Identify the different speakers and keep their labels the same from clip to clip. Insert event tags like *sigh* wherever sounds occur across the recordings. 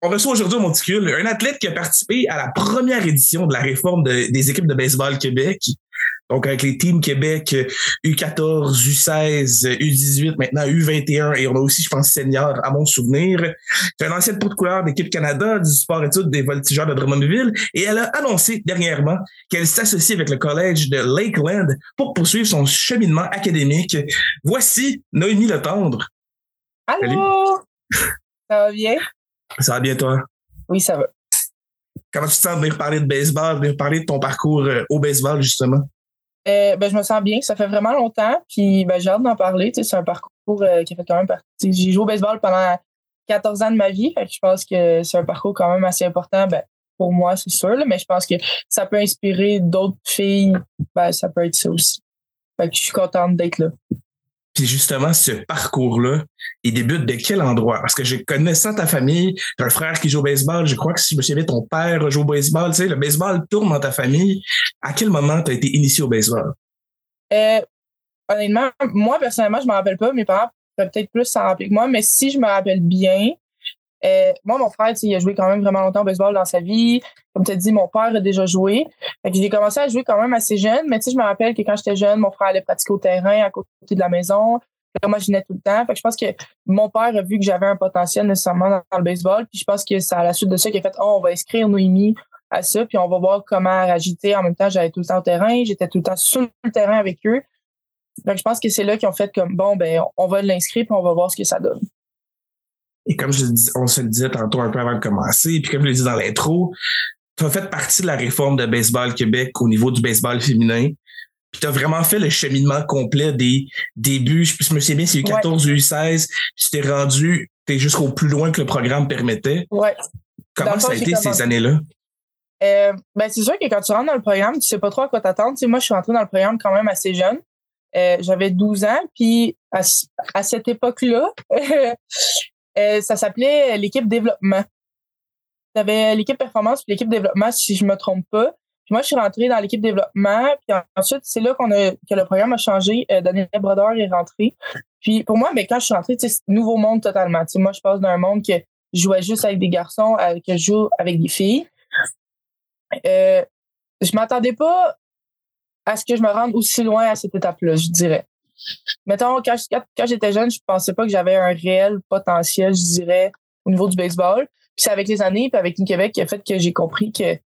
Speaker 1: On reçoit aujourd'hui au Monticule un athlète qui a participé à la première édition de la réforme des équipes de baseball Québec. Donc, avec les teams Québec U14, U16, U18, maintenant U21, et on a aussi, je pense, senior à mon souvenir. C'est un ancien pot de couleur d'équipe Canada du sport études des voltigeurs de Drummondville, et elle a annoncé dernièrement qu'elle s'associe avec le collège de Lakeland pour poursuivre son cheminement académique. Voici Noémie Le Tendre.
Speaker 2: Allô? Ça va bien?
Speaker 1: Ça va bien, toi?
Speaker 2: Oui, ça va.
Speaker 1: Comment tu te sens de venir parler de baseball, de venir parler de ton parcours euh, au baseball, justement?
Speaker 2: Euh, ben, je me sens bien. Ça fait vraiment longtemps. Puis ben, j'ai hâte d'en parler. C'est un parcours euh, qui a fait quand même partie. J'ai joué au baseball pendant 14 ans de ma vie. je pense que c'est un parcours quand même assez important. Ben, pour moi, c'est sûr. mais je pense que ça peut inspirer d'autres filles. Ben, ça peut être ça aussi. Fait je suis contente d'être là.
Speaker 1: Justement, ce parcours-là, il débute de quel endroit? Parce que je connaissant ta famille, tu un frère qui joue au baseball, je crois que si je me souviens, ton père joue au baseball, tu sais, le baseball tourne dans ta famille. À quel moment tu as été initié au baseball?
Speaker 2: Euh, honnêtement, moi, personnellement, je ne me rappelle pas. Mes parents peuvent peut-être plus s'en rappeler que moi, mais si je me rappelle bien, euh, moi, mon frère, il a joué quand même vraiment longtemps au baseball dans sa vie. Comme tu as dit, mon père a déjà joué. j'ai commencé à jouer quand même assez jeune, mais je me rappelle que quand j'étais jeune, mon frère allait pratiquer au terrain à côté de la maison. moi, je venais tout le temps. je pense que mon père a vu que j'avais un potentiel nécessairement dans, le baseball. Puis je pense que c'est à la suite de ça qu'il a fait Oh, on va inscrire Noémie à ça, puis on va voir comment agiter. En même temps, j'allais tout le temps au terrain, j'étais tout le temps sur le terrain avec eux. Donc, je pense que c'est là qu'ils ont fait comme bon, ben, on va l'inscrire puis on va voir ce que ça donne.
Speaker 1: Et comme je dis, on se le disait tantôt un peu avant de commencer, puis comme je l'ai dit dans l'intro, tu as fait partie de la réforme de Baseball Québec au niveau du baseball féminin. Puis tu as vraiment fait le cheminement complet des débuts. Je me souviens bien, c'est U14, U16. Tu t'es rendu, tu jusqu'au plus loin que le programme permettait.
Speaker 2: Ouais.
Speaker 1: Comment ça a été ces années-là?
Speaker 2: Euh, ben c'est sûr que quand tu rentres dans le programme, tu sais pas trop à quoi t'attendre. Tu sais, moi, je suis rentrée dans le programme quand même assez jeune. Euh, j'avais 12 ans, puis à, à cette époque-là, *laughs* Euh, ça s'appelait l'équipe développement. Tu avais l'équipe performance puis l'équipe développement, si je me trompe pas. Puis moi, je suis rentrée dans l'équipe développement. Puis ensuite, c'est là qu'on a, que le programme a changé. Euh, Daniel Brodeur est rentré. Puis pour moi, ben, quand je suis rentrée, c'est nouveau monde totalement. moi, je passe d'un monde que je jouais juste avec des garçons à que je joue avec des filles. Euh, je m'attendais pas à ce que je me rende aussi loin à cette étape-là, je dirais. Mettons, quand, quand j'étais jeune, je pensais pas que j'avais un réel potentiel, je dirais, au niveau du baseball. Puis c'est avec les années, puis avec une Québec qui a fait que j'ai compris que, tu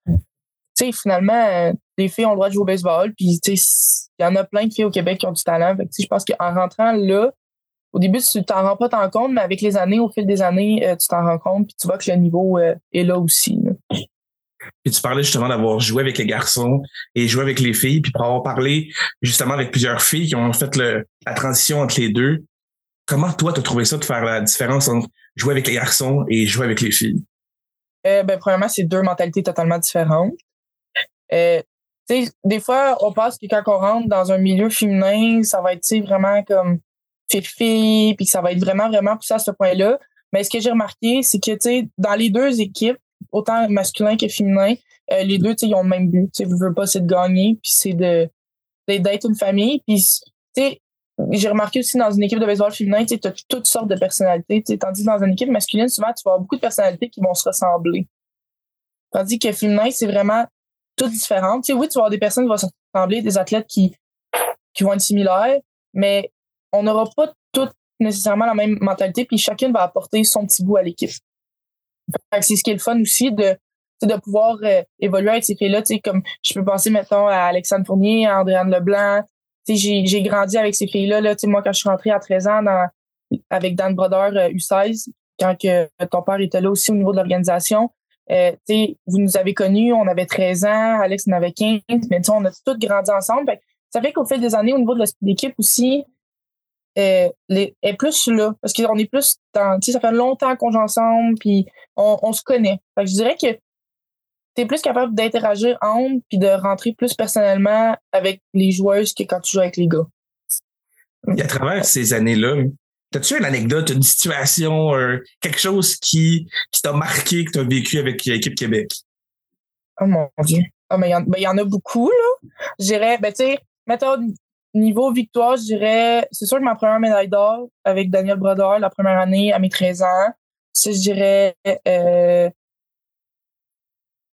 Speaker 2: sais, finalement, les filles ont le droit de jouer au baseball. Puis, tu sais, il y en a plein de filles au Québec qui ont du talent. Fait je pense qu'en rentrant là, au début, tu t'en rends pas tant compte, mais avec les années, au fil des années, euh, tu t'en rends compte, puis tu vois que le niveau euh, est là aussi.
Speaker 1: Puis tu parlais justement d'avoir joué avec les garçons et joué avec les filles, puis pour avoir parlé justement avec plusieurs filles qui ont fait la transition entre les deux. Comment toi, tu as trouvé ça de faire la différence entre jouer avec les garçons et jouer avec les filles?
Speaker 2: Euh, ben, premièrement, c'est deux mentalités totalement différentes. Euh, des fois, on pense que quand on rentre dans un milieu féminin, ça va être vraiment comme fille puis que ça va être vraiment, vraiment poussé à ce point-là. Mais ce que j'ai remarqué, c'est que dans les deux équipes, autant masculin que féminin, euh, les deux, ils ont le même but. Tu ne veux pas, c'est de gagner, puis c'est de d'être une famille. Puis, j'ai remarqué aussi dans une équipe de baseball féminin, tu as toutes sortes de personnalités. Tandis que dans une équipe masculine, souvent, tu vas avoir beaucoup de personnalités qui vont se ressembler. Tandis que féminin, c'est vraiment tout différent. Tu oui, tu vas avoir des personnes qui vont se ressembler, des athlètes qui, qui vont être similaires, mais on n'aura pas toutes nécessairement la même mentalité, puis chacune va apporter son petit bout à l'équipe. C'est ce qui est le fun aussi de de pouvoir euh, évoluer avec ces filles-là. Comme je peux penser, mettons, à Alexandre Fournier, à Andréane Leblanc. J'ai grandi avec ces filles-là. Là, moi, quand je suis rentrée à 13 ans dans, avec Dan Brodeur U16, euh, quand que ton père était là aussi au niveau de l'organisation, euh, vous nous avez connus, on avait 13 ans, Alex en avait 15, mais on a toutes grandi ensemble. ça fait qu'au fil des années, au niveau de l'équipe aussi, est, est plus là. Parce qu'on est plus dans, ça fait longtemps qu'on joue ensemble, puis on, se connaît. je dirais que tu es plus capable d'interagir entre puis de rentrer plus personnellement avec les joueuses que quand tu joues avec les gars.
Speaker 1: Et à travers ces années-là, as-tu une anecdote, une situation, quelque chose qui, qui t'a marqué, que tu as vécu avec l'équipe Québec?
Speaker 2: Oh mon Dieu. Oh, mais il y, en a beaucoup, là. Je dirais, ben, tu sais, mettons, Niveau victoire, je dirais, c'est sûr que ma première médaille d'or avec Daniel Brodeur la première année à mes 13 ans, ça, je dirais euh,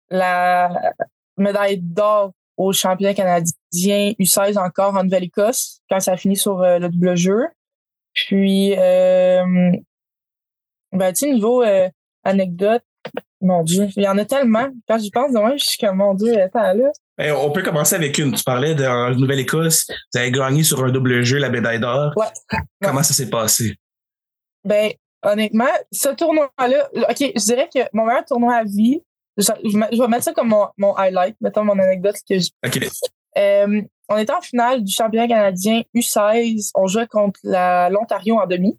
Speaker 2: la médaille d'or au championnat canadien U16 encore en Nouvelle-Écosse quand ça a fini sur euh, le double jeu. Puis, euh, ben, tu niveau euh, anecdote, mon Dieu, il y en a tellement. Quand j'y pense, moi, je suis comme, mon Dieu, attends là.
Speaker 1: Ben, on peut commencer avec une. Tu parlais de Nouvelle-Écosse, vous avez gagné sur un double jeu la médaille d'or.
Speaker 2: Ouais.
Speaker 1: Comment ça s'est passé?
Speaker 2: Ben, honnêtement, ce tournoi-là, OK, je dirais que mon meilleur tournoi à vie, je, je, vais mettre ça comme mon, mon highlight, mettons mon anecdote. Que je,
Speaker 1: OK.
Speaker 2: euh, on était en finale du championnat canadien U16. On jouait contre l'Ontario en demi.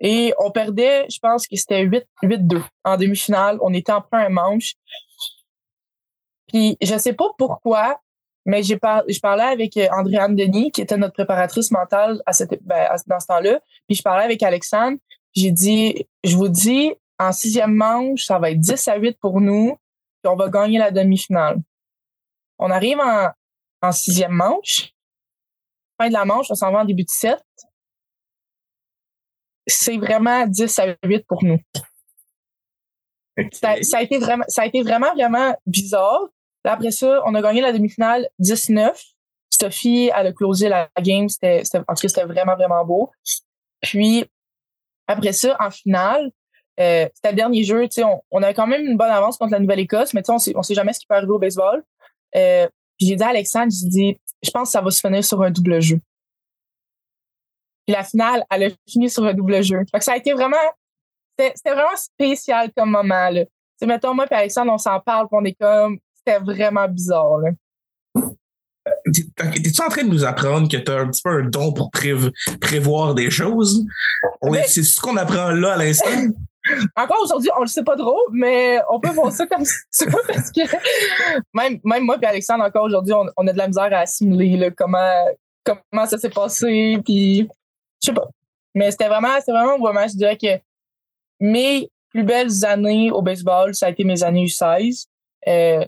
Speaker 2: Et on perdait, je pense que c'était 8-2 en demi-finale. On était en première manche. Puis je sais pas pourquoi, mais j'ai par, je parlais avec Andréane Denis, qui était notre préparatrice mentale à cette, ben, à, dans ce temps-là. Puis je parlais avec Alexandre. J'ai dit, je vous dis, en sixième manche, ça va être 10 à 8 pour nous. Puis on va gagner la demi-finale. On arrive en, en sixième manche. Fin de la manche, on s'en va en début de set. C'est vraiment 10 à 8 pour nous. Ça a été vraiment, ça a été vraiment, vraiment bizarre. Après ça, on a gagné la demi-finale 19. Sophie, elle a closé la game. C'était, en tout cas, c'était vraiment, vraiment beau. Puis, après ça, en finale, euh, c'était le dernier jeu. On, on avait quand même une bonne avance contre la Nouvelle-Écosse, mais on on sait jamais ce qui peut arriver au baseball. Euh, puis j'ai dit à Alexandre, j'ai dit, je pense que ça va se finir sur un double jeu. Puis la finale, elle a fini sur un double jeu. Fait que ça a été vraiment, c'était, vraiment spécial comme moment, là. Mettons, moi et Alexandre, on s'en parle, on est comme, c'était vraiment bizarre, là.
Speaker 1: T'es-tu en train de nous apprendre que t'as un petit peu un don pour prév- prévoir des choses? C'est ce qu'on apprend là à l'instant? *laughs*
Speaker 2: Encore aujourd'hui, on le sait pas trop, mais on peut voir ça comme *laughs* ça parce que même, même moi et Alexandre, encore aujourd'hui, on, on a de la misère à assimiler là, comment, comment ça s'est passé. Puis, je sais pas. Mais c'était vraiment, c'était vraiment moment. Je dirais que mes plus belles années au baseball, ça a été mes années U16. Euh,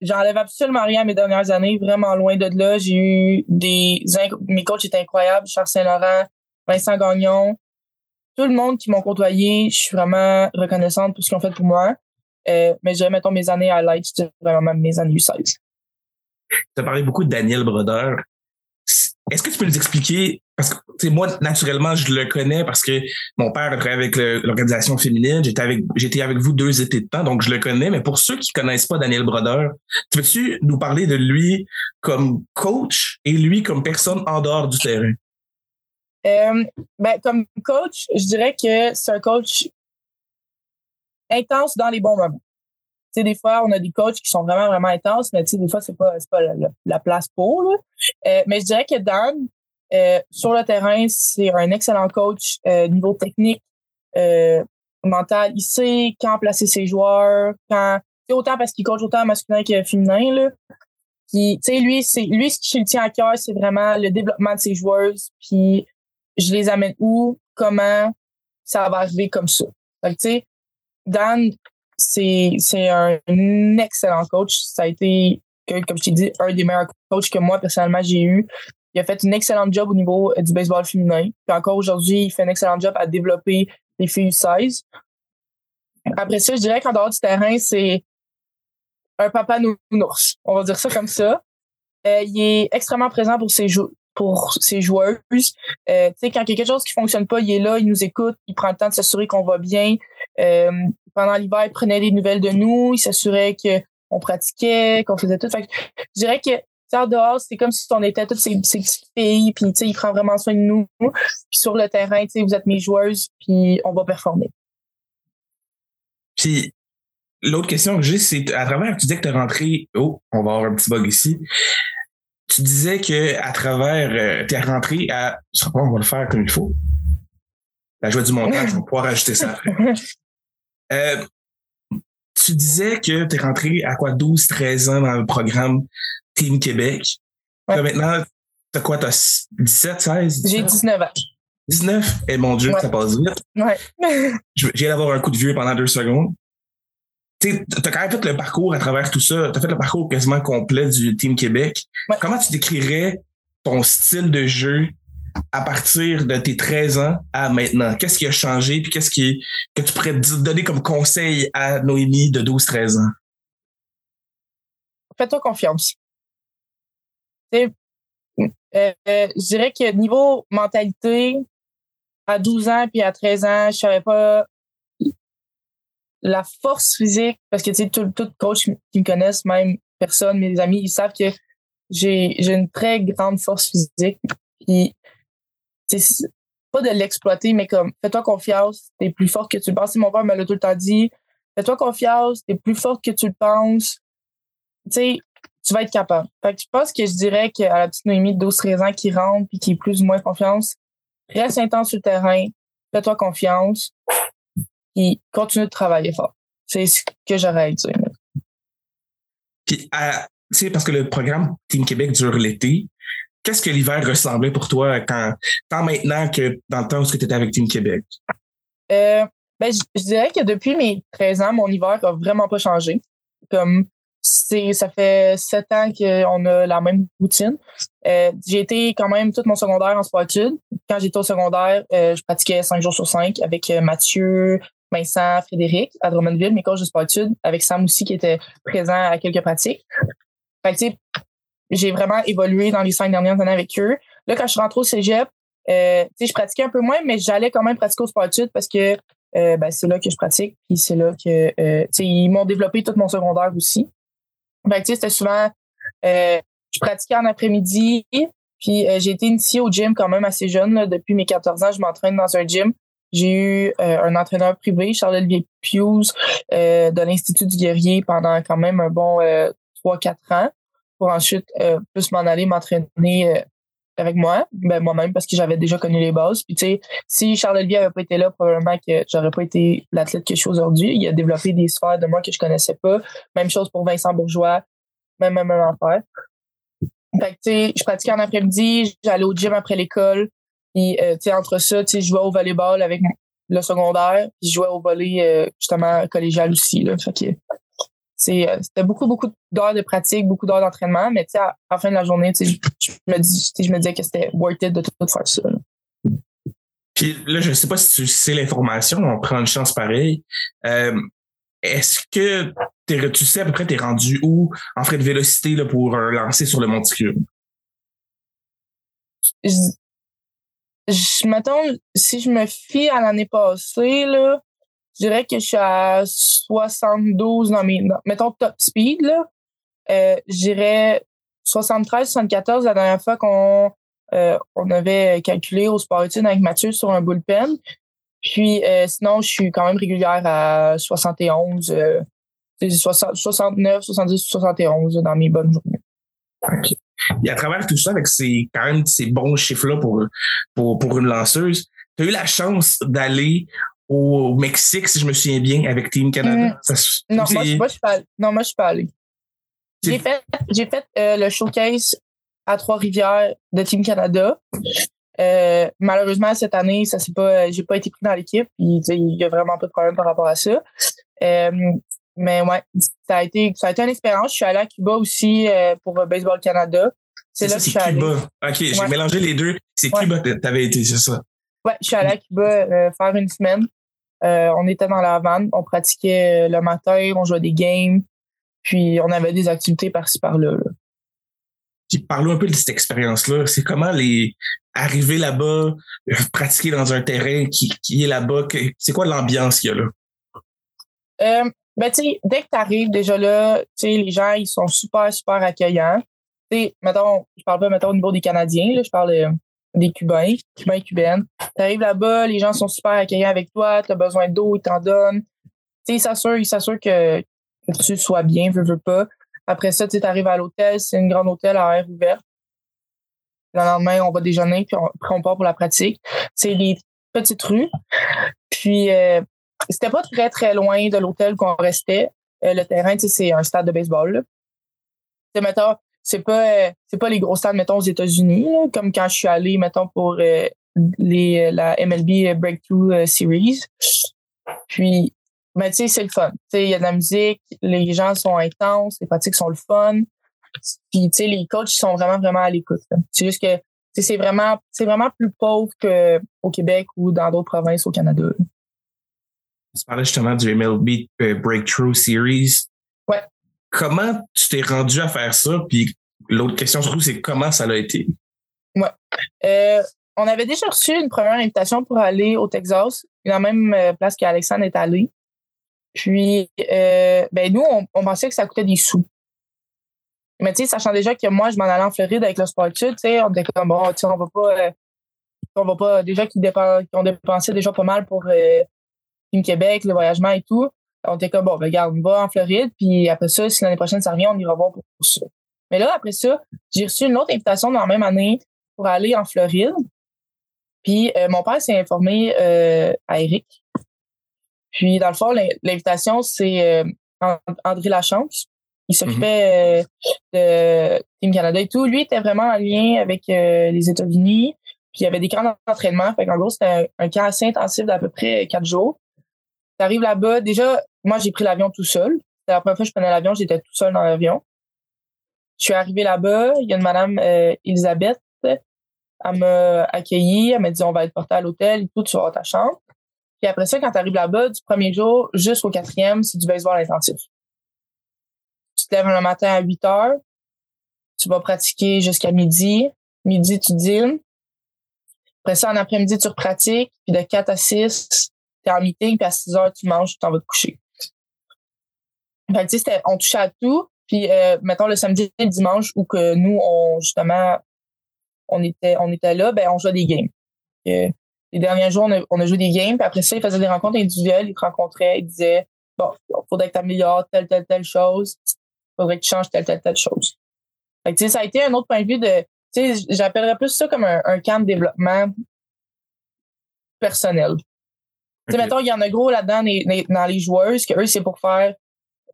Speaker 2: j'enlève absolument rien à mes dernières années, vraiment loin de là. J'ai eu des, mes coachs étaient incroyables, Charles Saint-Laurent, Vincent Gagnon, tout le monde qui m'ont côtoyé, je suis vraiment reconnaissante pour ce qu'ils ont fait pour moi. Euh, mais je dirais, mettons, mes années highlights, je dirais vraiment mes années U16.
Speaker 1: Tu as parlé beaucoup de Daniel Brodeur. Est-ce que tu peux nous expliquer, parce que moi, naturellement, je le connais parce que mon père a travaillé avec l'organisation féminine, j'étais avec, j'étais avec vous deux étés de temps, donc je le connais, mais pour ceux qui connaissent pas Daniel Brodeur, tu peux-tu nous parler de lui comme coach et lui comme personne en dehors du terrain?
Speaker 2: Euh, ben, comme coach, je dirais que c'est un coach intense dans les bons moments. Sais, des fois, on a des coachs qui sont vraiment, vraiment intenses, mais tu sais, des fois, c'est pas, pas la, la- la place pour, là. Euh, mais je dirais que Dan, euh, sur le terrain, c'est un excellent coach, euh, niveau technique, euh, mental. Il sait quand placer ses joueurs, quand, autant parce qu'il coach autant masculin que féminin, là. Puis, tu sais, lui, c'est, lui, ce qui le tient à cœur, c'est vraiment le développement de ses joueurs, puis je les amène où, comment, ça va arriver comme ça. Tu sais, Dan, c'est, un excellent coach. Ça a été, comme je t'ai dit, un des meilleurs coachs que moi, personnellement, j'ai eu. Il a fait une excellente job au niveau euh, du baseball féminin. Puis encore aujourd'hui, il fait un excellent job à développer les filles 16. Après ça, je dirais qu'en dehors du terrain, c'est un papa nounours. On va dire ça comme ça. Euh, il est extrêmement présent pour ses, jou- pour ses joueuses. Euh, tu sais, quand il y a quelque chose qui fonctionne pas, il est là, il nous écoute, il prend le temps de s'assurer qu'on va bien. Pendant l'hiver, il prenait des nouvelles de nous, il s'assurait qu'on pratiquait, qu'on faisait tout. Fait que je dirais que en dehors, c'est comme si on était toutes ces, ces petites filles, puis il prend vraiment soin de nous. Puis sur le terrain, tu sais, vous êtes mes joueuses, puis on va performer.
Speaker 1: Puis l'autre question que j'ai, c'est à travers, tu disais que tu es rentré. Oh, on va avoir un petit bug ici. Tu disais que à travers, euh, tu es rentré à. Je sais pas, on va le faire comme il faut. La joie du montage, on va pouvoir ajouter ça après. *laughs* Euh, tu disais que tu es rentré à quoi, 12, 13 ans dans le programme Team Québec.
Speaker 2: Ouais.
Speaker 1: Là, maintenant, t'as quoi, t'as 17, 16?
Speaker 2: J'ai 19 ans.
Speaker 1: 19? Eh mon Dieu,
Speaker 2: Ouais.
Speaker 1: ça passe vite.
Speaker 2: Ouais. *laughs*
Speaker 1: Je viens d'avoir un coup de vieux pendant deux secondes. Tu as quand même fait le parcours à travers tout ça. Tu as fait le parcours quasiment complet du Team Québec.
Speaker 2: Ouais.
Speaker 1: Comment tu décrirais ton style de jeu à partir de tes 13 ans à maintenant? Qu'est-ce qui a changé? Puis qu'est-ce qui que tu pourrais donner comme conseil à Noémie de 12-13 ans?
Speaker 2: Fais-toi confiance. Euh, euh, je dirais que niveau mentalité, à 12 ans puis à 13 ans, je savais pas la force physique, parce que tu sais, tout, tout coach qui me connaissent, même personne, mes amis, ils savent que j'ai j'ai une très grande force physique. Puis pas de l'exploiter, mais comme fais-toi confiance, t'es plus fort que tu le penses. Mon père me l'a tout le temps dit. Fais-toi confiance, t'es plus fort que tu le penses. Tu sais, tu vas être capable. Fait que je pense que je dirais qu'à la petite Noémie de 12-13 ans qui rentre puis qui est plus ou moins confiance, reste intense sur le terrain, fais-toi confiance, et continue de travailler fort. C'est ce que j'aurais à dire.
Speaker 1: Puis, tu parce que le programme Team Québec dure l'été, qu'est-ce que l'hiver ressemblait pour toi tant maintenant que dans le temps où tu étais avec Team Québec?
Speaker 2: Euh, ben, je, dirais que depuis mes 13 ans, mon hiver a vraiment pas changé. Comme ça fait sept ans qu'on a la même routine. Euh, j'ai été quand même tout mon secondaire en sport-études. Quand j'étais au secondaire, euh, je pratiquais cinq jours sur cinq avec Mathieu, Vincent, Frédéric à Drummondville, mes coachs de sport-études, avec Sam aussi qui était présent à quelques pratiques. J'ai vraiment évolué dans les cinq dernières années avec eux. Là, quand je suis rentrée au cégep, euh, je pratiquais un peu moins, mais j'allais quand même pratiquer au sport-études parce que ben, c'est là que je pratique, puis c'est là que ils m'ont développé tout mon secondaire aussi. Ben, c'était souvent, euh, je pratiquais en après-midi, puis euh, j'ai été initiée au gym quand même assez jeune. depuis mes 14 ans, je m'entraîne dans un gym. J'ai eu euh, un entraîneur privé, Charles-Olivier Pius, de l'Institut du guerrier pendant quand même un bon 3-4 ans pour ensuite plus m'en aller m'entraîner avec moi, ben moi-même parce que j'avais déjà connu les bases. Puis tu sais, si Charles Olivier avait pas été là, probablement que j'aurais pas été l'athlète que je suis aujourd'hui. Il a développé des sphères de moi que je connaissais pas. Même chose pour Vincent Bourgeois, même même, même affaire. Fait que tu sais, je pratiquais en après-midi, j'allais au gym après l'école. Puis euh, tu sais, entre ça, tu sais, je jouais au volleyball avec le secondaire, puis je jouais au volley euh, justement collégial aussi. Là. Fait que euh, c'était beaucoup, beaucoup d'heures de pratique, beaucoup d'heures d'entraînement, mais à, la fin de la journée, je, me dis, je me disais que c'était worth it de tout faire ça.
Speaker 1: Puis là, je ne sais pas si tu sais l'information, on prend une chance pareille. Euh, est-ce que tu sais à peu près t'es rendu où en frais de vélocité là, pour lancer sur le monticule?
Speaker 2: Je, je m'attends, si je me fie à l'année passée, là, je dirais que je suis à 72 dans mes, mettons top speed, là. Euh, je dirais 73, 74 la dernière fois qu'on euh, on avait calculé au sport avec Mathieu sur un bullpen. Puis euh, sinon, je suis quand même régulière à 71, euh, 69, 70, 71 dans mes bonnes journées.
Speaker 1: Okay. Et à travers tout ça, avec ces, quand même ces bons chiffres-là pour, pour, pour une lanceuse, tu as eu la chance d'aller au Mexique, si je me souviens bien, avec Team Canada.
Speaker 2: Mm. non, moi, je suis pas allé. Non, moi, je suis pas allé. J'ai fait, j'ai fait euh, le showcase à Trois-Rivières de Team Canada. Euh, malheureusement, cette année, ça c'est pas, j'ai pas été pris dans l'équipe. Il y a vraiment pas de problème par rapport à ça. Euh, mais ouais, ça a été, ça a été une expérience. Je suis allé à Cuba aussi pour Baseball Canada.
Speaker 1: C'est là que je suis Cuba. OK, j'ai mélangé les deux. C'est Cuba que t'avais été, c'est ça.
Speaker 2: Ouais, je suis allée à Cuba faire une semaine. Euh, on était dans la vanne, on pratiquait euh, le matin, on jouait des games, puis on avait des activités par-ci par-là.
Speaker 1: Puis parlons un peu de cette expérience-là. C'est comment les arriver là-bas, euh, pratiquer dans un terrain qui, qui est là-bas. C'est quoi l'ambiance qu'il y a là?
Speaker 2: Euh, ben, tu sais, dès que tu arrives déjà là, tu sais, les gens, ils sont super, super accueillants. Tu sais, mettons, je parle pas, mettons, au niveau des Canadiens, là, je parle des Cubains, Cubains et Cubaines. Tu arrives là-bas, les gens sont super accueillants avec toi, tu as besoin d'eau, ils t'en donnent. Tu sais, ils s'assurent, que, que, tu sois bien, veux, veux pas. Après ça, tu arrives à l'hôtel, c'est une grande hôtel à air ouvert. Le lendemain, on va déjeuner, puis on, on part pour la pratique. C'est les petites rues. Puis, euh, c'était pas très, très loin de l'hôtel qu'on restait. Euh, le terrain, c'est un stade de baseball. Tu mettons, c'est pas euh, c'est pas les gros stades mettons aux États-Unis comme quand je suis allé mettons pour euh, les euh, la MLB Breakthrough Series puis ben tu sais c'est le fun tu sais il y a de la musique les gens sont intenses les pratiques sont le fun puis tu sais les coachs sont vraiment vraiment à l'écoute c'est juste que c'est vraiment, c'est vraiment plus pauvre qu'au Québec ou dans d'autres provinces au Canada.
Speaker 1: Tu parlais justement du MLB Breakthrough Series.
Speaker 2: Ouais.
Speaker 1: Comment tu t'es rendu à faire ça? Puis l'autre question, surtout, c'est comment ça l'a été?
Speaker 2: Ouais. Euh, on avait déjà reçu une première invitation pour aller au Texas, la même euh, place qu'Alexandre est allé. Puis, euh, ben nous, on, pensait que ça coûtait des sous. Mais tu sais, sachant déjà que moi, je m'en allais en Floride avec le sport tu sais, on était comme, bon, tu sais, on va pas, euh, on va pas, déjà qu'ils ont dépensé déjà pas mal pour Team Québec, le voyagement et tout. On était comme, bon, ben, regarde, on va en Floride, puis après ça, si l'année prochaine ça revient, on ira voir pour ça. Mais là, après ça, j'ai reçu une autre invitation dans la même année pour aller en Floride. Puis euh, mon père s'est informé euh, à Eric. Puis dans le fond, l'invitation, c'est euh, André Lachance. Il s'occupait mm-hmm. de Team Canada et tout. Lui était vraiment en lien avec les États-Unis. Puis il y avait des camps d'entraînement. Fait qu'en gros, c'était un, camp assez intensif d'à peu près quatre jours. J'arrive là-bas. Déjà, moi, j'ai pris l'avion tout seul. C'était la première fois que je prenais l'avion, j'étais tout seul dans l'avion. Je suis arrivé là-bas. Il y a une madame Elisabeth elle m'a accueilli, elle m'a dit on va être porté à l'hôtel et tout, tu vas ta chambre. Puis après ça, quand tu arrives là-bas, du premier jour jusqu'au quatrième, c'est du baseball intensif. Tu te lèves le matin à 8 heures, tu vas pratiquer jusqu'à midi. Midi, tu dînes. Après ça, en après-midi, tu repratiques. Puis de 4 à 6, tu es en meeting. Puis à 6 heures, tu manges, tu t'en vas te coucher. Fait tu sais, on touchait à tout. Puis, euh, mettons, le samedi et le dimanche, où que nous, on, justement, on était, on était là, ben, on jouait des games. les derniers jours, on a, joué des games, puis après ça, ils faisaient des rencontres individuelles, ils te rencontraient, ils disaient, bon, il faudrait que tu améliores telle, telle, telle chose, il faudrait que tu changes telle, telle, telle chose. Fait que, ça a été un autre point de vue de, tu sais, j'appellerais plus ça comme un, camp de développement personnel. Okay. mettons, il y en a gros là-dedans dans les joueurs, que eux, c'est pour faire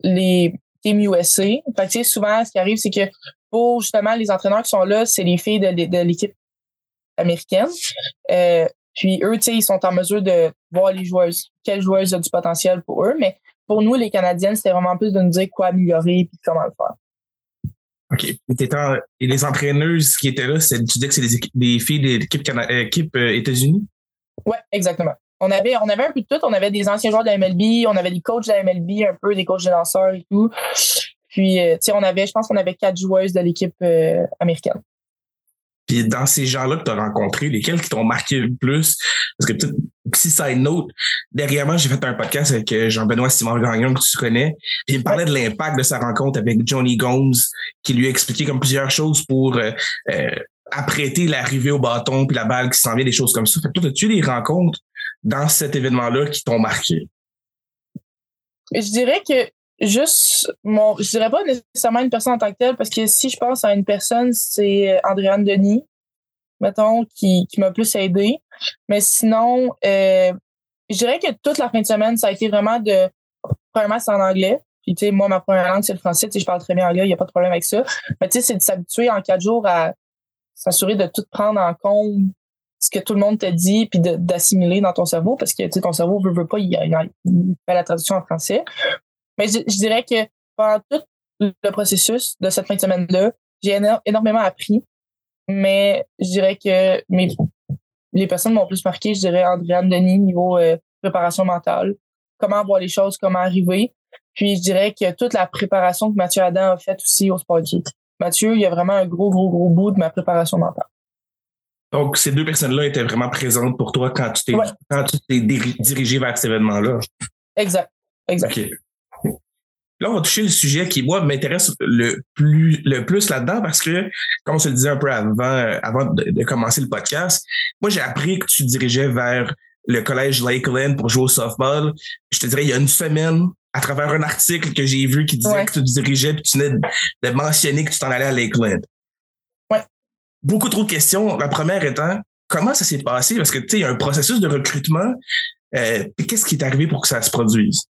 Speaker 2: les Team USA. Fait que, souvent, ce qui arrive, c'est que pour justement les entraîneurs qui sont là, c'est les filles de, l'équipe américaine. Euh, puis eux, tu sais, ils sont en mesure de voir les joueuses, quelles joueuses ont du potentiel pour eux. Mais pour nous, les Canadiennes, c'était vraiment plus de nous dire quoi améliorer et comment le faire.
Speaker 1: OK. Et les entraîneuses qui étaient là, tu dis que c'est des, filles de l'équipe équipe, euh, États-Unis?
Speaker 2: Oui, exactement. On avait, on avait un peu de tout. On avait des anciens joueurs de la MLB, on avait des coachs de la MLB, un peu des coachs de lanceurs et tout. Puis, euh, tu sais, on avait, je pense qu'on avait quatre joueuses de l'équipe euh, américaine.
Speaker 1: Puis dans ces gens-là que tu as rencontrés, lesquels qui t'ont marqué le plus? Parce que peut-être, petit side note, derrière moi, j'ai fait un podcast avec euh, Jean-Benoît Simon Gagnon que tu connais. Puis il me parlait de l'impact de sa rencontre avec Johnny Gomes, qui lui a expliqué comme plusieurs choses pour apprêter l'arrivée au bâton puis la balle qui s'en vient, des choses comme ça. Fait que toi, as-tu des rencontres dans cet événement-là qui t'ont marqué?
Speaker 2: Je dirais que juste mon je dirais pas nécessairement une personne en tant que telle parce que si je pense à une personne c'est euh, Andréane Denis mettons qui, qui m'a plus aidé. Mais sinon euh, je dirais que toute la fin de semaine ça a été vraiment de premièrement c'est en anglais. Puis tu sais moi ma première langue c'est le français. Tu sais je parle très bien anglais il y a pas de problème avec ça. Mais tu sais c'est de s'habituer en quatre jours à s'assurer de tout prendre en compte ce que tout le monde te dit puis d'assimiler dans ton cerveau parce que ton cerveau veut, veut pas il, il fait la traduction en français mais je, dirais que pendant tout le processus de cette fin de semaine-là, j'ai énormément appris. Mais je dirais que mes, les personnes m'ont plus marqué, je dirais Andréane Denis, niveau euh, préparation mentale, comment voir les choses, comment arriver. Puis je dirais que toute la préparation que Mathieu Adam a faite aussi au Sport Mathieu, il y a vraiment un gros, gros, gros bout de ma préparation mentale.
Speaker 1: Donc, ces deux personnes-là étaient vraiment présentes pour toi quand tu t'es dirigé vers cet événement-là.
Speaker 2: Exact. Exact.
Speaker 1: Là, on va toucher le sujet qui, moi, m'intéresse le plus, le plus là-dedans parce que, comme on se le disait un peu avant, euh, avant de, commencer le podcast, moi, j'ai appris que tu dirigeais vers le collège Lakeland pour jouer au softball. Je te dirais, il y a une semaine, à travers un article que j'ai vu qui disait que tu dirigeais puis tu venais de, mentionner que tu t'en allais à Lakeland. Beaucoup trop de questions. La première étant, comment ça s'est passé? Parce que, tu sais, il y a un processus de recrutement. Euh, Qu'est-ce qui est arrivé pour que ça se produise?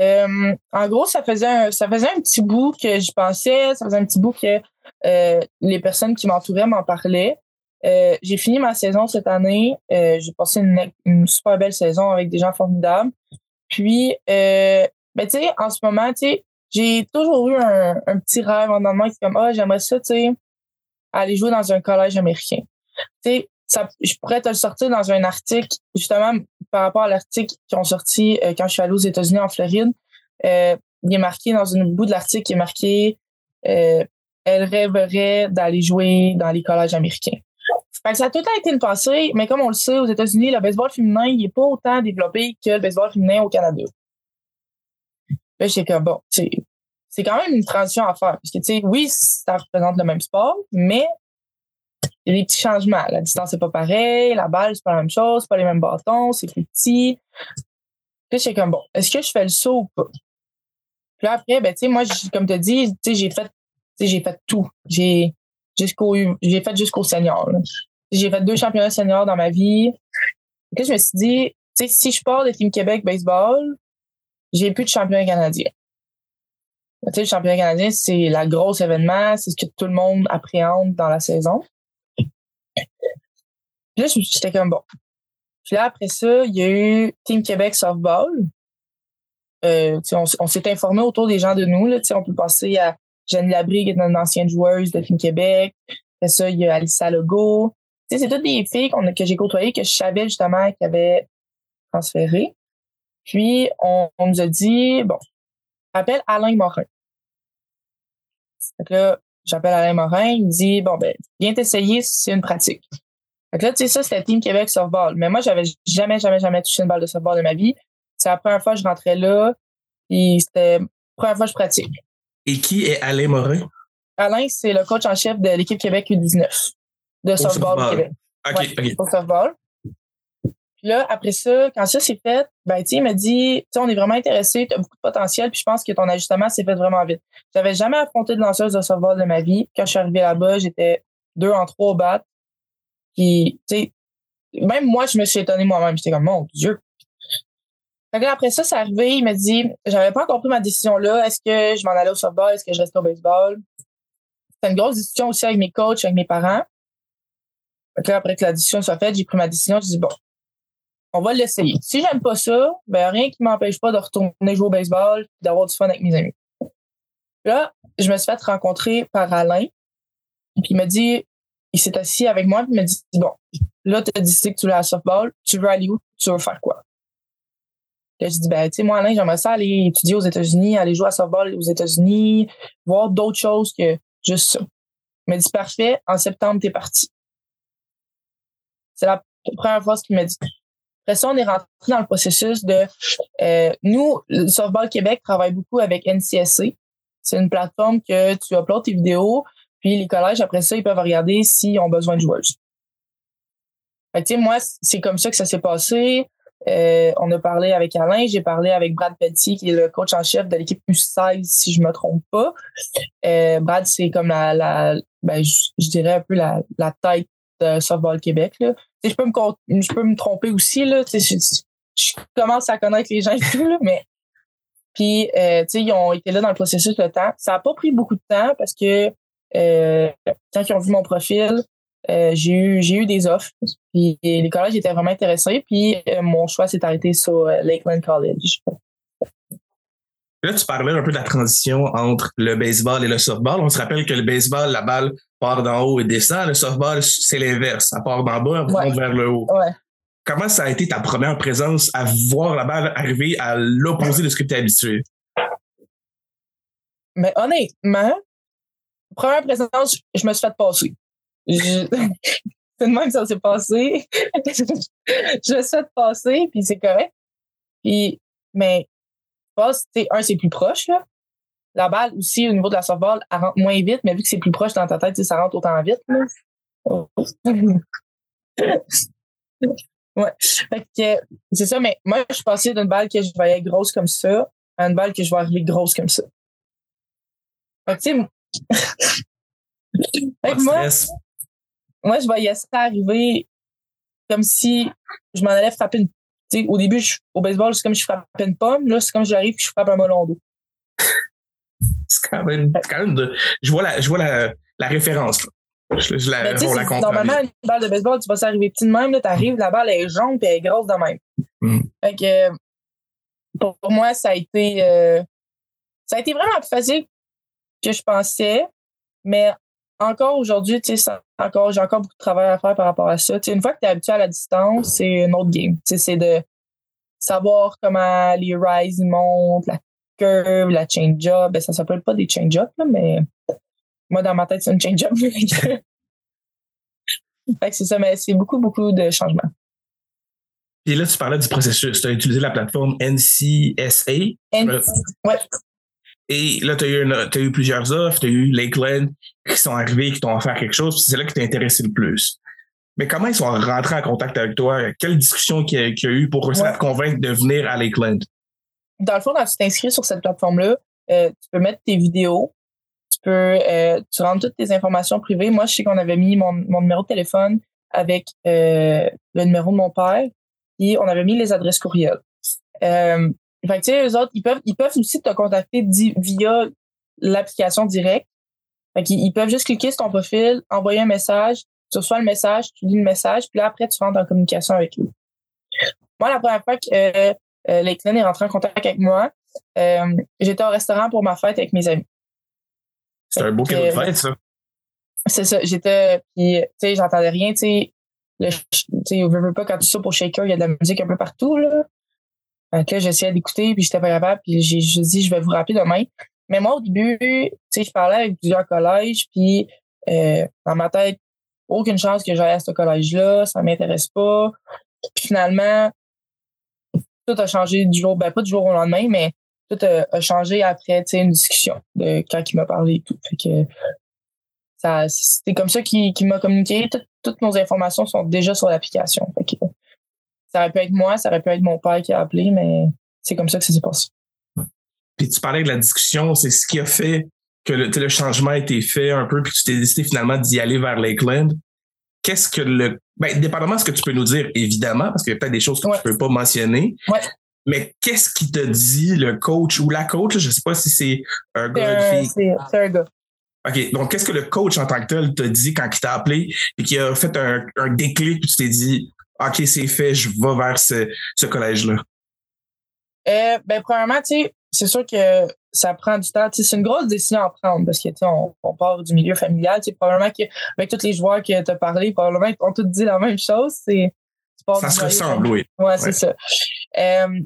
Speaker 2: Euh, en gros, ça faisait un, ça faisait un petit bout que j'y pensais, ça faisait un petit bout que euh, les personnes qui m'entouraient m'en parlaient. Euh, j'ai fini ma saison cette année. j'ai passé une, super belle saison avec des gens formidables. Puis, ben, tu sais, en ce moment, tu sais, j'ai toujours eu un, petit rêve en dedans qui est comme, ah, j'aimerais ça, tu sais, aller jouer dans un collège américain. Tu sais, je pourrais te le sortir dans un article, justement, par rapport à l'article qui ont sorti euh, quand je suis allée aux États-Unis en Floride. Euh, il est marqué dans une bout de l'article, il est marqué euh, Elle rêverait d'aller jouer dans les collèges américains. Ça a tout le temps été une pensée, mais comme on le sait, aux États-Unis, le baseball féminin, n'est pas autant développé que le baseball féminin au Canada. Là, j'étais comme, bon, c'est c'est quand même une transition à faire. Parce que, tu sais, oui, ça représente le même sport, mais il y a des petits changements. La distance n'est pas pareille, la balle, c'est pas la même chose, c'est pas les mêmes bâtons, c'est plus petit. Puis j'étais comme, bon, est-ce que je fais le saut ou pas? Puis là, après, ben, tu sais, moi, comme tu as dit, tu sais, j'ai fait, j'ai fait tout. J'ai, jusqu'au, j'ai fait jusqu'au senior. J'ai fait deux championnats seniors dans ma vie. Puis je me suis dit, tu sais, si je pars de Team Québec baseball, j'ai plus de champion canadien. Tu sais, le championnat canadien, c'est la grosse événement, c'est ce que tout le monde appréhende dans la saison. Puis là, j'étais comme bon. Puis là, après ça, il y a eu Team Québec Softball. Euh, on, on s'est informé autour des gens de nous. Là, on peut passer à Jeanne Labrie, qui est une ancienne joueuse de Team Québec. Après ça, il y a Alissa Legault. C'est toutes des filles que j'ai côtoyées, que je savais justement qu'elles avaient transféré. Puis, on, on, nous a dit, bon, appelle Alain Morin. Fait là, j'appelle Alain Morin, il me dit, bon, ben, viens t'essayer, c'est une pratique. Fait que là, tu sais, ça, c'était Team Québec Softball. Mais moi, j'avais jamais, jamais, jamais touché une balle de softball de ma vie. C'est la première fois que je rentrais là, et c'était la première fois que je pratique.
Speaker 1: Et qui est Alain Morin?
Speaker 2: Alain, c'est le coach en chef de l'équipe Québec U19 de softball, au Québec.
Speaker 1: OK, OK.
Speaker 2: Au softball. Là, après ça, quand ça s'est fait, ben, il m'a dit, tu on est vraiment intéressé, tu as beaucoup de potentiel, puis je pense que ton ajustement s'est fait vraiment vite. J'avais jamais affronté de lanceuse de softball de ma vie. Quand je suis arrivé là-bas, j'étais deux en trois au bat. Puis, tu sais, même moi, je me suis étonné moi-même. J'étais comme, mon Dieu. Après ça, c'est arrivé, il m'a dit, j'avais pas encore pris ma décision là. Est-ce que je m'en allais au softball? Est-ce que je restais au baseball? C'était une grosse discussion aussi avec mes coachs, avec mes parents. Après que la décision soit faite, j'ai pris ma décision. Je dis, bon, on va l'essayer. Si j'aime pas ça, ben rien qui m'empêche pas de retourner jouer au baseball et d'avoir du fun avec mes amis. Là, je me suis fait rencontrer par Alain. Puis il m'a dit, il s'est assis avec moi, puis il m'a dit Bon, là, tu as décidé que tu veux à softball, tu veux aller où? Tu veux faire quoi? Là, je dis Ben, tu sais, moi, Alain, j'aimerais ça aller étudier aux États-Unis, aller jouer à softball aux États-Unis, voir d'autres choses que juste ça. Il m'a dit Parfait, en septembre, t'es parti. C'est la première fois qu'il m'a dit. Après ça, on est rentré dans le processus de euh, nous, Softball Québec travaille beaucoup avec NCSC. C'est une plateforme que tu uploads tes vidéos, puis les collèges, après ça, ils peuvent regarder s'ils ont besoin de joueuses. Fait que, moi, c'est comme ça que ça s'est passé. Euh, on a parlé avec Alain, j'ai parlé avec Brad Petit, qui est le coach en chef de l'équipe U16, si je me trompe pas. Euh, Brad, c'est comme la, ben, je, dirais un peu la, la tête de Softball Québec. Là. Je peux me je peux me tromper aussi là. Je, commence à connaître les gens et tout là, mais puis euh, ils ont été là dans le processus de temps. Ça a pas pris beaucoup de temps parce que euh, quand ils ont vu mon profil euh, j'ai eu eu des offres puis les collèges étaient vraiment intéressés puis euh, mon choix s'est arrêté sur Lakeland College
Speaker 1: Là, tu parlais un peu de la transition entre le baseball et le softball. On se rappelle que le baseball, la balle part d'en haut et descend. Le softball, c'est l'inverse. Elle part d'en bas, elle monte vers le haut. Comment ça a été ta première présence à voir la balle arriver à l'opposé de ce que tu es habitué?
Speaker 2: Mais honnêtement, première présence, je me suis fait passer. *laughs* c'est de même que ça s'est passé. *laughs* je me suis fait passer, puis c'est correct. Puis, mais un, c'est plus proche, là. La balle aussi, au niveau de la softball, elle rentre moins vite, mais vu que c'est plus proche dans ta tête, ça rentre autant vite, ouais. c'est ça, mais moi, je suis passé d'une balle que je voyais grosse comme ça à une balle que je vais arriver grosse comme ça. Fait que, tu sais, *laughs* moi, moi, je voyais ça arriver comme si je m'en allais frapper une au début, au baseball, c'est comme si je frappais une pomme. Là, c'est comme si j'arrive et je frappe un melon d'eau. *laughs*
Speaker 1: c'est quand même, quand même de, je vois la, je vois la, la référence. Je, je la,
Speaker 2: ben, on la Normalement, une balle de baseball, tu vas s'arriver petit de même, là, t'arrives, la balle est jaune et elle est grosse de même. Mm. Fait que, pour, moi, ça a été, euh, ça a été vraiment plus facile que je pensais, mais encore aujourd'hui, tu sais, encore, j'ai encore beaucoup de travail à faire par rapport à ça. Tu sais, une fois que tu es habitué à la distance, c'est un autre game. Tu sais, c'est de savoir comment les rise montent, la curve, la change-up. Ben, ça s'appelle pas des change-up, mais moi, dans ma tête, c'est une change-up. *laughs* fait que c'est ça, mais c'est beaucoup, beaucoup de changements.
Speaker 1: Et là, tu parlais du processus. Tu as utilisé la plateforme NCSA.
Speaker 2: NC, ouais.
Speaker 1: Et là, tu as, eu plusieurs offres, tu as eu Lakeland qui sont arrivés, qui t'ont offert quelque chose, c'est là qui t'a intéressé le plus. Mais comment ils sont rentrés en contact avec toi? Quelle discussion qu'il y, a eu pour réussir à te convaincre de venir à Lakeland?
Speaker 2: Dans le fond, quand tu t'inscris sur cette plateforme-là, euh, tu peux mettre tes vidéos, tu peux, euh, tu rentres toutes tes informations privées. Moi, je sais qu'on avait mis mon, mon, numéro de téléphone avec euh, le numéro de mon père et on avait mis les adresses courriel. Euh, fait tu sais, eux autres, ils peuvent, ils peuvent aussi te contacter via l'application directe. Fait ils peuvent juste cliquer sur ton profil, envoyer un message, tu reçois le message, tu lis le message, puis là, après, tu rentres en communication avec eux. Moi, la première fois que euh, euh est rentré en contact avec moi, euh, j'étais au restaurant pour ma fête avec mes amis.
Speaker 1: C'est un beau cadeau de fête, ça.
Speaker 2: C'est ça. J'étais, puis, tu sais, j'entendais rien, tu sais. Tu sais, on veut pas quand tu sors pour Shaker, il y a de la musique un peu partout, là. Là, j'essayais d'écouter, puis j'étais pas capable, puis j'ai juste dit, je vais vous rappeler demain. Mais moi, au début, tu sais, je parlais avec plusieurs collèges, puis euh, dans ma tête, aucune chance que j'aille à ce collège-là, ça m'intéresse pas. Puis finalement, tout a changé du jour, ben pas du jour au lendemain, mais tout a, changé après, tu sais, une discussion de quand il m'a parlé et tout. Fait que ça, c'est comme ça qu'il m'a communiqué. toutes nos informations sont déjà sur l'application. Fait que ça aurait pu être moi, ça aurait pu être mon père qui a appelé, mais c'est comme ça que ça s'est passé.
Speaker 1: Puis tu parlais de la discussion, c'est ce qui a fait que le, changement a été fait un peu, puis tu t'es décidé finalement d'y aller vers Lakeland. Qu'est-ce que le. Ben, dépendamment de ce que tu peux nous dire, évidemment, parce qu'il y a peut-être des choses que tu peux pas mentionner.
Speaker 2: Ouais.
Speaker 1: Mais qu'est-ce qui te dit le coach ou la coach? Je sais pas si c'est un gars
Speaker 2: ou C'est un gars.
Speaker 1: OK. Donc, qu'est-ce que le coach en tant que tel t'a dit quand il t'a appelé et qui a fait un, un déclic puis tu t'es dit OK, c'est fait, je vais vers ce, ce collège-là?
Speaker 2: Euh, ben, premièrement, tu sais, c'est sûr que ça prend du temps. C'est une grosse décision à prendre parce que on, on part du milieu familial. Probablement qu'avec tous les joueurs que tu as parlé, probablement qu'ils ont tous dit la même chose. C'est,
Speaker 1: ça se ressemble, oui.
Speaker 2: Ouais, c'est ça. Euh,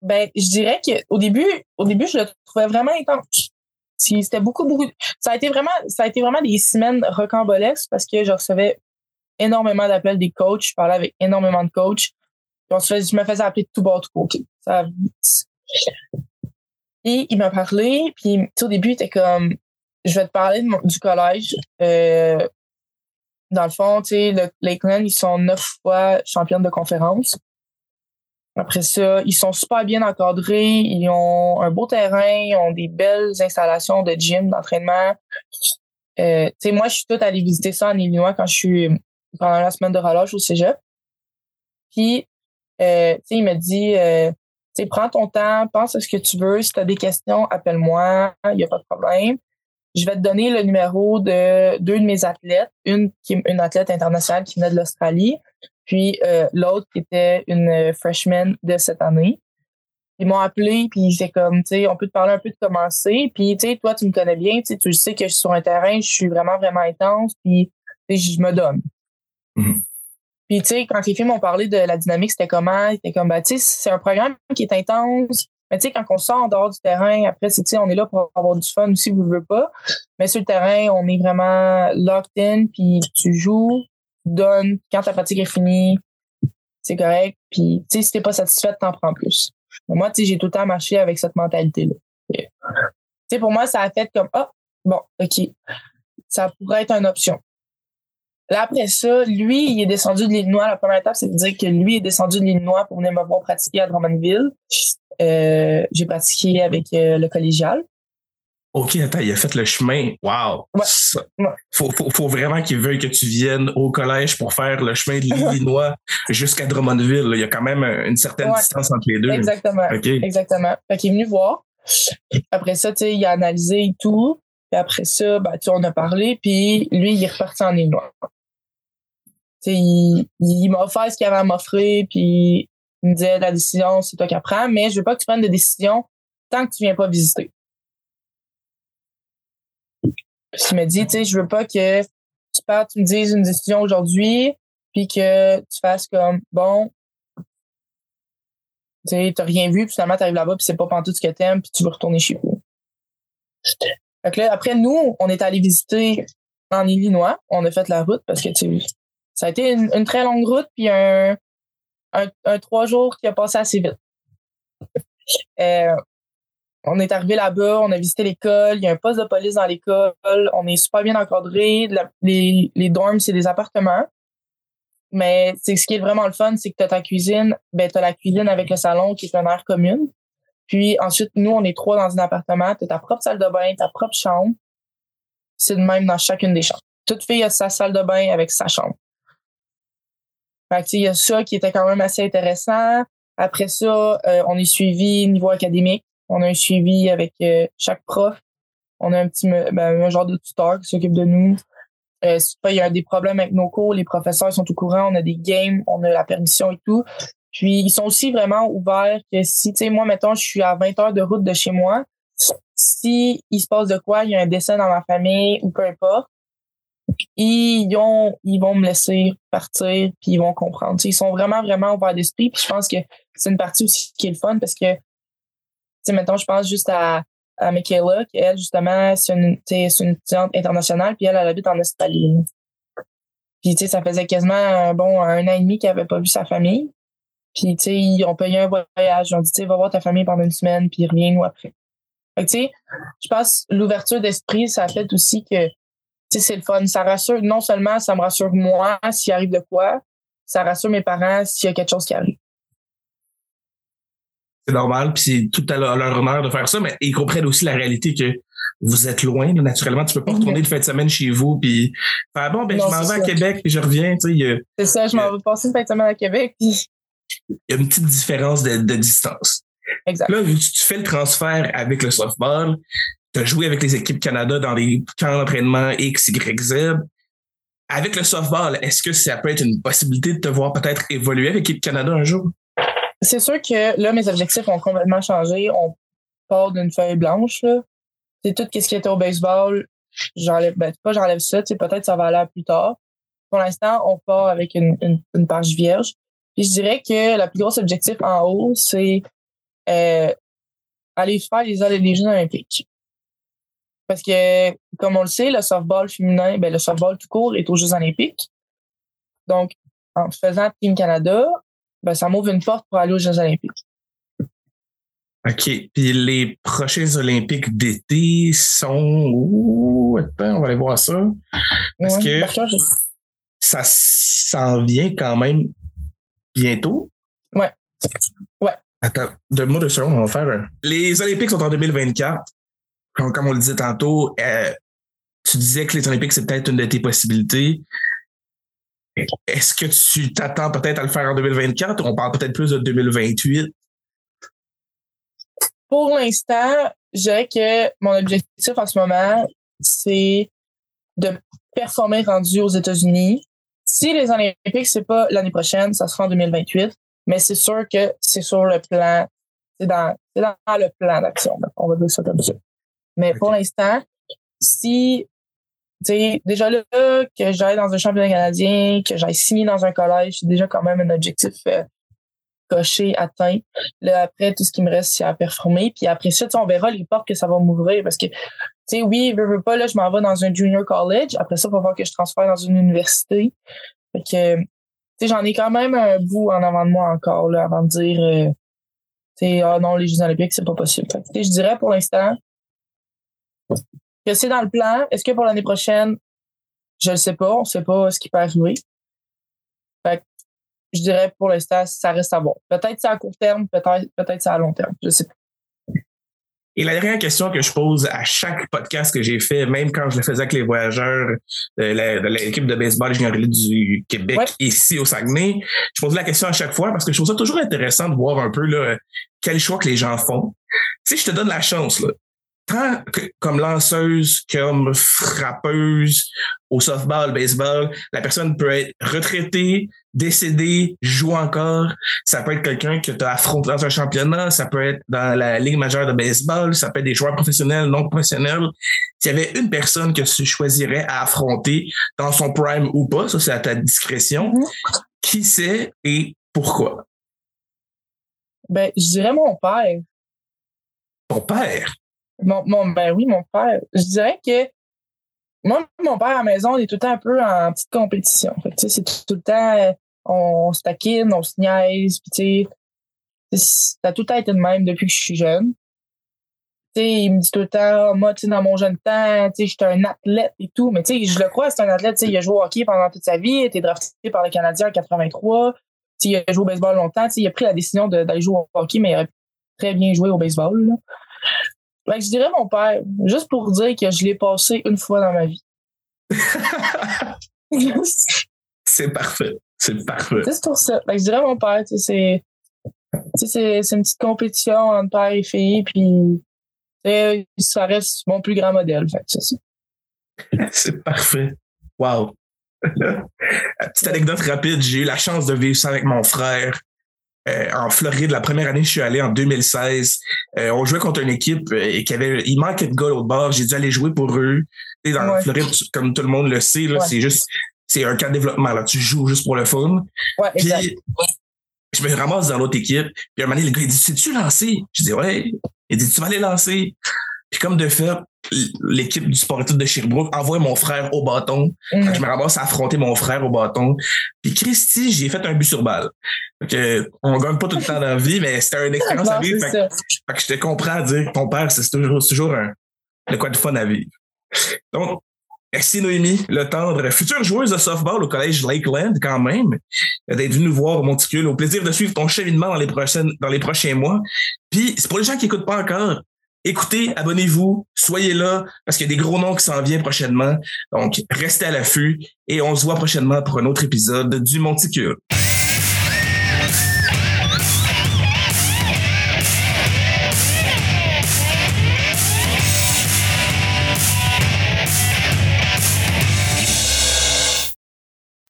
Speaker 2: ben, je dirais qu'au début, au début, je le trouvais vraiment intense. C'était beaucoup, beaucoup. Ça a été vraiment, ça a été vraiment des semaines rocambolesques parce que je recevais énormément d'appels des coachs. Je parlais avec énormément de coachs. je me faisais appeler tout bas, tout côté. Ça... Et il m'a parlé, puis au début, il était comme, je vais te parler du collège. Euh, dans le fond, tu sais, le Lakeland, ils sont neuf fois championnes de conférence. Après ça, ils sont super bien encadrés, ils ont un beau terrain, ils ont des belles installations de gym, d'entraînement. Euh, tu sais, moi, je suis toute allée visiter ça en Illinois quand je suis pendant la semaine de relâche au cégep. Puis, euh, tu sais, il me dit, euh, tu sais, prends ton temps, pense à ce que tu veux. Si tu as des questions, appelle-moi, il n'y a pas de problème. Je vais te donner le numéro de deux de mes athlètes, une qui est une athlète internationale qui venait de l'Australie, puis euh, l'autre qui était une freshman de cette année. Ils m'ont appelé, puis c'est comme, tu sais, on peut te parler un peu de commencer. Puis, tu sais, toi, tu me connais bien, tu sais, tu sais que je suis sur un terrain, je suis vraiment, vraiment intense, puis je me donne. Mhm. Puis, tu sais, quand les filles m'ont parlé de la dynamique, c'était comment? C'était comme, tu sais, c'est un programme qui est intense. Mais tu sais, quand on sort en dehors du terrain, après, tu sais, on est là pour avoir du fun aussi, vous ne voulez pas. Mais sur le terrain, on est vraiment locked in, puis tu joues, tu donnes. Quand ta pratique est finie, c'est correct. Puis, tu sais, si t'es pas satisfait, t'en prends plus. moi, tu sais, j'ai tout le temps marché avec cette mentalité-là. Tu sais, pour moi, ça a fait comme, ah, bon, OK, ça pourrait être une option. Là, après ça, lui, il est descendu de l'Illinois. La première étape, c'est de dire que lui est descendu de l'Illinois pour venir me voir pratiquer à Drummondville. Euh, j'ai pratiqué avec euh, le collégial.
Speaker 1: OK, attends, il a fait le chemin. Wow!
Speaker 2: Ouais.
Speaker 1: Faut, faut, faut, vraiment qu'il veuille que tu viennes au collège pour faire le chemin de *laughs* l'Illinois jusqu'à Drummondville. Il y a quand même une certaine distance entre les deux.
Speaker 2: Exactement. Exactement. Fait qu'il est venu voir. Après ça, tu sais, il a analysé et tout. Puis après ça, ben, tu on a parlé, puis lui, il est reparti en Illinois il, il m'a offert ce qu'il avait à m'offrir, puis il me disait la décision, c'est toi qui prends, mais je veux pas que tu prennes de décision tant que tu viens pas visiter. Puis il m'a dit, tu sais, je veux pas que tu partes, tu me dises une décision aujourd'hui, puis que tu fasses comme, bon, tu sais, t'as rien vu, puis finalement, t'arrives là-bas, puis c'est pas tout ce que t'aimes, puis tu veux retourner chez vous. Fait que là, après, nous, on est allé visiter en Illinois. On a fait la route parce que, tu ça a été une, très longue route, puis un, un, trois jours qui a passé assez vite. Euh, on est arrivé là-bas, on a visité l'école, il y a un poste de police dans l'école, on est super bien encadré. les, les dorms, c'est des appartements. Mais ce qui est vraiment le fun, c'est que tu as ta cuisine, ben tu as la cuisine avec le salon qui est une aire commune. Puis ensuite, nous, on est trois dans un appartement, tu as ta propre salle de bain, ta propre chambre. C'est de même dans chacune des chambres. Toute fille a sa salle de bain avec sa chambre. Fait il y a ça qui était quand même assez intéressant. Après ça, euh, on est suivi niveau académique. On a un suivi avec euh, chaque prof. On a un petit ben, genre de tuteur qui s'occupe de nous. Euh, il y a des problèmes avec nos cours, les professeurs sont au courant, on a des games, on a la permission et tout. Puis ils sont aussi vraiment ouverts que si, tu sais, moi, mettons, je suis à 20 heures de route de chez moi, si il se passe de quoi, il y a un décès dans ma famille ou peu importe, ils, ont, ils vont me laisser partir puis ils vont comprendre. ils sont vraiment, vraiment ouverts d'esprit. Puis je pense que c'est une partie aussi qui est le fun parce que, tu sais, mettons, je pense juste à, à Michaela, qui elle, justement, c'est une, une étudiante internationale, puis elle, elle habite en Australie. Puis, tu sais, ça faisait quasiment, bon, un an et demi qu'elle avait pas vu sa famille. Puis, tu sais, ils ont payé un voyage. Ils ont dit, tu sais, va voir ta famille pendant une semaine, puis reviens-nous après. Fait tu sais, je pense l'ouverture d'esprit, ça fait aussi que, tu sais, c'est le fun. Ça rassure, non seulement ça me rassure moi s'il arrive de quoi, ça rassure mes parents s'il y a quelque chose qui arrive
Speaker 1: c'est normal, puis c'est tout à leur, honneur de faire ça, mais ils comprennent aussi la réalité que vous êtes loin, naturellement, tu peux pas retourner de fin de semaine chez vous, puis faire bon, ben je m'en vais à Québec, puis je reviens, tu sais.
Speaker 2: C'est ça, je m'en vais passer une fin de semaine à Québec, puis...
Speaker 1: Il y a une petite différence de, distance.
Speaker 2: Exact.
Speaker 1: Là, vu que tu fais le transfert avec le softball, tu as joué avec les équipes Canada dans les camps d'entraînement X, Y, Z. Avec le softball, est-ce que ça peut être une possibilité de te voir peut-être évoluer avec l'équipe Canada un jour?
Speaker 2: c'est sûr que là, mes objectifs ont complètement changé. On part d'une feuille blanche. C'est tout ce qui était au baseball. J'enlève, ben, pas j'enlève ça, peut-être ça va aller plus tard. Pour l'instant, on part avec une, une, page vierge. Puis je dirais que le plus gros objectif en haut, c'est euh, aller faire les, les Jeux olympiques. Parce que, comme on le sait, le softball féminin, ben, le softball tout court est aux Jeux olympiques. Donc, en faisant Team Canada, ben, ça m'ouvre une porte pour aller aux Jeux olympiques.
Speaker 1: OK. Puis les prochains Olympiques d'été sont où? Attends, on va aller voir ça. Parce que ça s'en vient quand même bientôt?
Speaker 2: Ouais. Ouais.
Speaker 1: Attends, deux de secondes, on va faire un. Les Olympiques sont en 2024. Comme, comme on le disait tantôt, euh, tu disais que les Olympiques, c'est peut-être une de tes possibilités. Est-ce que tu t'attends peut-être à le faire en 2024 ou on parle peut-être plus de 2028?
Speaker 2: Pour l'instant, je dirais que mon objectif en ce moment, c'est de performer rendu aux États-Unis. Si les Olympiques, c'est pas l'année prochaine, ça sera en 2028, mais c'est sûr que c'est sur le plan, c'est dans, dans le plan d'action. On va dire ça comme ça. Mais pour l'instant, si déjà là, que j'aille dans un championnat canadien, que j'aille signer dans un collège, c'est déjà quand même un objectif euh, coché, atteint. Là, après, tout ce qui me reste, c'est à performer. Puis après ça, on verra les portes que ça va m'ouvrir. Parce que, tu sais, oui, je veux pas, là, je m'en vais dans un junior college. Après ça, il va falloir que je transfère dans une université. Fait que, tu sais, j'en ai quand même un bout en avant de moi encore, là, avant de dire, euh, tu sais, ah non, les Jeux olympiques, c'est pas possible. Fait je dirais pour l'instant, que c'est dans le plan. Est-ce que pour l'année prochaine, je ne sais pas, on ne sait pas ce qui peut arriver. Je dirais pour l'instant, ça reste à voir. Peut-être c'est à court terme, peut-être peut c'est à long terme. Je sais pas.
Speaker 1: Et la dernière question que je pose à chaque podcast que j'ai fait, même quand je le faisais avec les voyageurs de l'équipe de baseball junior du Québec ici au Saguenay, je pose la question à chaque fois parce que je trouve ça toujours intéressant de voir un peu là, quel choix que les gens font. Si je te donne la chance, là, tant comme lanceuse, comme frappeuse au softball, baseball, la personne peut être retraitée, décédée, joue encore. Ça peut être quelqu'un que tu as affronté dans un championnat, ça peut être dans la Ligue majeure de baseball, ça peut être des joueurs professionnels, non professionnels. S'il y avait une personne que tu choisirais à affronter dans son prime ou pas, ça c'est à ta discrétion, mm-hmm. qui c'est et pourquoi?
Speaker 2: Ben, je dirais mon père.
Speaker 1: Ton père?
Speaker 2: Mon, ben oui, mon père. Je dirais que moi, mon père à la maison, on est tout le temps un peu en petite compétition. c'est tout, le temps, on, se taquine, on se niaise, puis ça a tout le temps été de même depuis que je suis jeune. il me dit tout le temps, moi, dans mon jeune temps, j'étais un athlète et tout. Mais je le crois, c'est un athlète. Il a joué au hockey pendant toute sa vie, il a été drafté par le Canadien en 83. il a joué au baseball longtemps. Il a pris la décision d'aller jouer au hockey, mais il aurait très bien joué au baseball. Ben, je dirais mon père, juste pour dire que je l'ai passé une fois dans ma vie.
Speaker 1: c'est parfait. C'est parfait.
Speaker 2: C'est pour ça. Ben, je dirais mon père, c'est c'est une petite compétition entre père et fille, puis ça reste mon plus grand modèle.
Speaker 1: c'est parfait. Wow. *laughs* Petite anecdote rapide, j'ai eu la chance de vivre ça avec mon frère. Euh, en Floride, la première année je suis allé en 2016, euh, on jouait contre une équipe euh, et qui avait, il manquait de gars au bord. J'ai dû aller jouer pour eux. Et dans la Floride, comme tout le monde le sait, là, c'est juste, c'est un cas de développement. Là. Tu joues juste pour le fun.
Speaker 2: Ouais, puis,
Speaker 1: je me ramasse dans l'autre équipe. Puis un moment donné, le gars, il dit, sais-tu lancer? Je dis, ouais. Il dit, tu vas aller lancer. Puis comme de fait, l'équipe du sportif de Sherbrooke envoie mon frère au bâton. Mm. Je me ramasse à affronter mon frère au bâton. Puis Christy, j'ai fait un but sur balle. que on gagne pas tout le temps dans la vie, mais c'était une expérience à vivre. Fait, que je te comprends à dire que ton père, c'est toujours, toujours un, de quoi de fun à vivre. Donc, merci Noémie, le tendre, future joueuse de softball au collège Lakeland quand même, d'être venue nous voir au Monticule. Au plaisir de suivre ton cheminement dans les prochaines, dans les prochains mois. Puis, c'est pour les gens qui écoutent pas encore, Écoutez, abonnez-vous, soyez là, parce qu'il y a des gros noms qui s'en viennent prochainement. Donc, restez à l'affût et on se voit prochainement pour un autre épisode du Monticule.